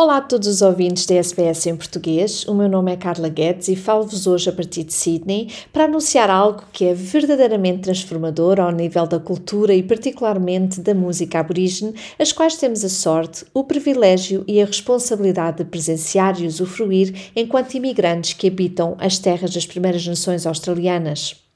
Olá a todos os ouvintes da SBS em português. O meu nome é Carla Guedes e falo-vos hoje a partir de Sydney para anunciar algo que é verdadeiramente transformador ao nível da cultura e particularmente da música aborígene, as quais temos a sorte, o privilégio e a responsabilidade de presenciar e usufruir enquanto imigrantes que habitam as terras das primeiras nações australianas.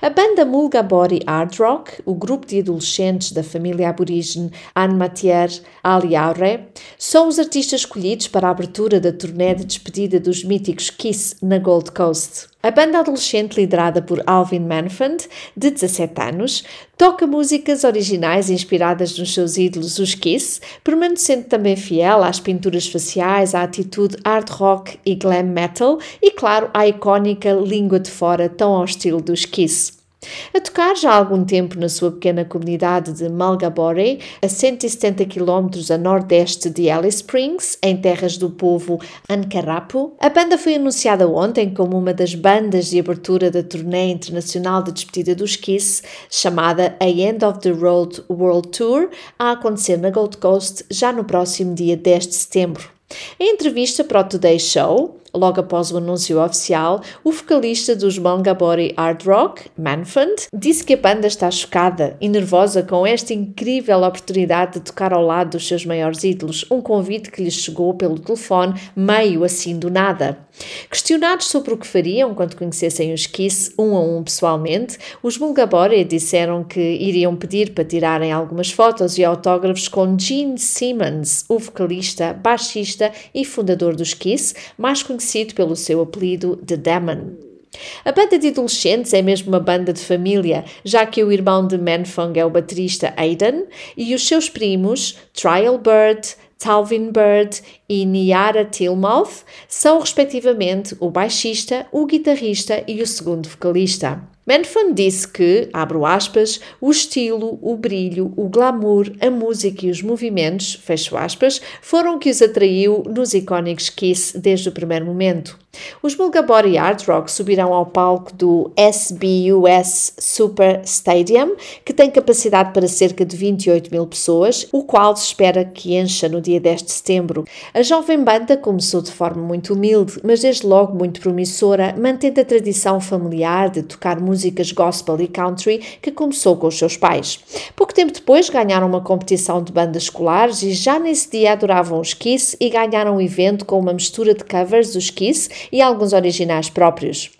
A banda Mulgabori Hard Rock, o grupo de adolescentes da família aborígene Anmatier Aliaure, são os artistas escolhidos para a abertura da turnê de despedida dos míticos Kiss na Gold Coast. A banda adolescente, liderada por Alvin Manfand, de 17 anos, toca músicas originais inspiradas nos seus ídolos, os Kiss, permanecendo também fiel às pinturas faciais, à atitude hard rock e glam metal e, claro, à icónica língua de fora tão ao estilo dos Kiss. A tocar já há algum tempo na sua pequena comunidade de Malgabore, a 170 km a nordeste de Alice Springs, em terras do povo Ankarapu, a banda foi anunciada ontem como uma das bandas de abertura da turnê internacional de despedida dos Kiss, chamada A End of the Road World Tour, a acontecer na Gold Coast já no próximo dia 10 de setembro. Em entrevista para o Today Show, logo após o anúncio oficial, o vocalista dos Mongabori Hard Rock, Manfund, disse que a banda está chocada e nervosa com esta incrível oportunidade de tocar ao lado dos seus maiores ídolos, um convite que lhes chegou pelo telefone, meio assim do nada. Questionados sobre o que fariam quando conhecessem os Kiss um a um pessoalmente, os Mongabori disseram que iriam pedir para tirarem algumas fotos e autógrafos com Gene Simmons, o vocalista, baixista e fundador dos Kiss, mais conhecido pelo seu apelido de Damon. A banda de adolescentes é mesmo uma banda de família, já que o irmão de Manfung é o baterista Aidan e os seus primos, Trial Bird, Talvin Bird e Niara Tillmouth, são respectivamente o baixista, o guitarrista e o segundo vocalista. Manfun disse que, abro aspas, o estilo, o brilho, o glamour, a música e os movimentos, fecho aspas, foram o que os atraiu nos icónicos Kiss desde o primeiro momento. Os Bulgabori Hard Rock subirão ao palco do SBUS Super Stadium, que tem capacidade para cerca de 28 mil pessoas, o qual se espera que encha no dia 10 de setembro. A jovem banda começou de forma muito humilde, mas desde logo muito promissora, mantendo a tradição familiar de tocar músicas gospel e country que começou com os seus pais. Pouco tempo depois ganharam uma competição de bandas escolares e já nesse dia adoravam os Kiss e ganharam um evento com uma mistura de covers dos Kiss e alguns originais próprios.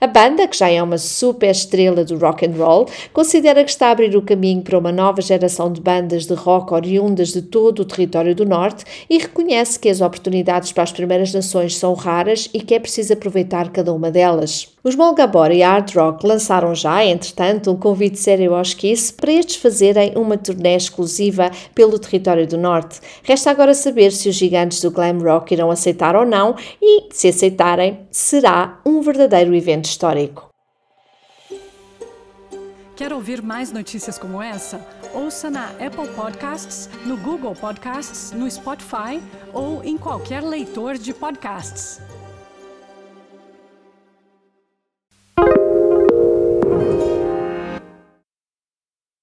A banda, que já é uma super estrela do rock and roll, considera que está a abrir o caminho para uma nova geração de bandas de rock oriundas de todo o território do Norte e reconhece que as oportunidades para as primeiras nações são raras e que é preciso aproveitar cada uma delas. Os Molgabor e Hard Rock lançaram já, entretanto, um convite sério aos Kiss para estes fazerem uma turnê exclusiva pelo território do Norte. Resta agora saber se os gigantes do glam rock irão aceitar ou não e, se aceitarem, será um verdadeiro evento histórico. Quer ouvir mais notícias como essa? Ouça na Apple Podcasts, no Google Podcasts, no Spotify ou em qualquer leitor de podcasts.